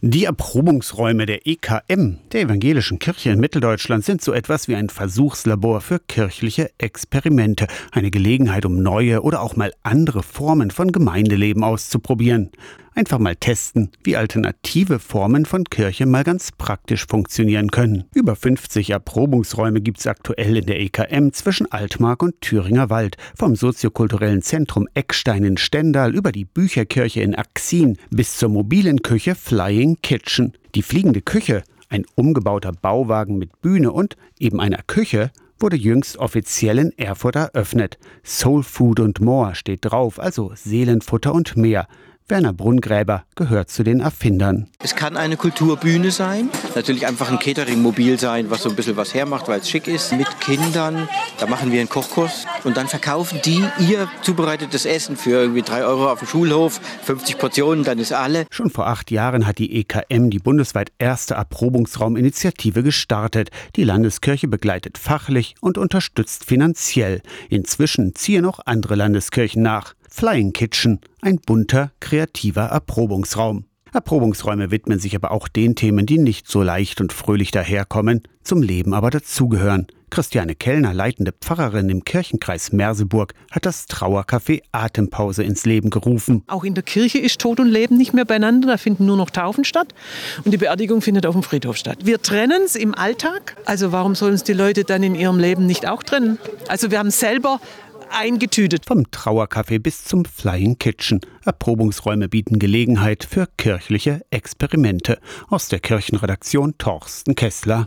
Die Erprobungsräume der EKM, der Evangelischen Kirche in Mitteldeutschland, sind so etwas wie ein Versuchslabor für kirchliche Experimente, eine Gelegenheit, um neue oder auch mal andere Formen von Gemeindeleben auszuprobieren. Einfach mal testen, wie alternative Formen von Kirche mal ganz praktisch funktionieren können. Über 50 Erprobungsräume gibt es aktuell in der EKM zwischen Altmark und Thüringer Wald, vom soziokulturellen Zentrum Eckstein in Stendal über die Bücherkirche in Axin bis zur mobilen Küche Flying Kitchen. Die fliegende Küche, ein umgebauter Bauwagen mit Bühne und eben einer Küche, wurde jüngst offiziell in Erfurt eröffnet. Soul Food und More steht drauf, also Seelenfutter und mehr. Werner Brunngräber gehört zu den Erfindern. Es kann eine Kulturbühne sein, natürlich einfach ein Catering-Mobil sein, was so ein bisschen was hermacht, weil es schick ist. Mit Kindern, da machen wir einen Kochkurs und dann verkaufen die ihr zubereitetes Essen für irgendwie drei Euro auf dem Schulhof, 50 Portionen, dann ist alle. Schon vor acht Jahren hat die EKM die bundesweit erste Erprobungsrauminitiative gestartet. Die Landeskirche begleitet fachlich und unterstützt finanziell. Inzwischen ziehen auch andere Landeskirchen nach. Flying Kitchen, ein bunter, kreativer Erprobungsraum. Erprobungsräume widmen sich aber auch den Themen, die nicht so leicht und fröhlich daherkommen, zum Leben aber dazugehören. Christiane Kellner, leitende Pfarrerin im Kirchenkreis Merseburg, hat das Trauercafé Atempause ins Leben gerufen. Auch in der Kirche ist Tod und Leben nicht mehr beieinander, da finden nur noch Taufen statt und die Beerdigung findet auf dem Friedhof statt. Wir trennen es im Alltag, also warum sollen es die Leute dann in ihrem Leben nicht auch trennen? Also wir haben selber eingetütet. Vom Trauercafé bis zum Flying Kitchen. Erprobungsräume bieten Gelegenheit für kirchliche Experimente. Aus der Kirchenredaktion Torsten Kessler.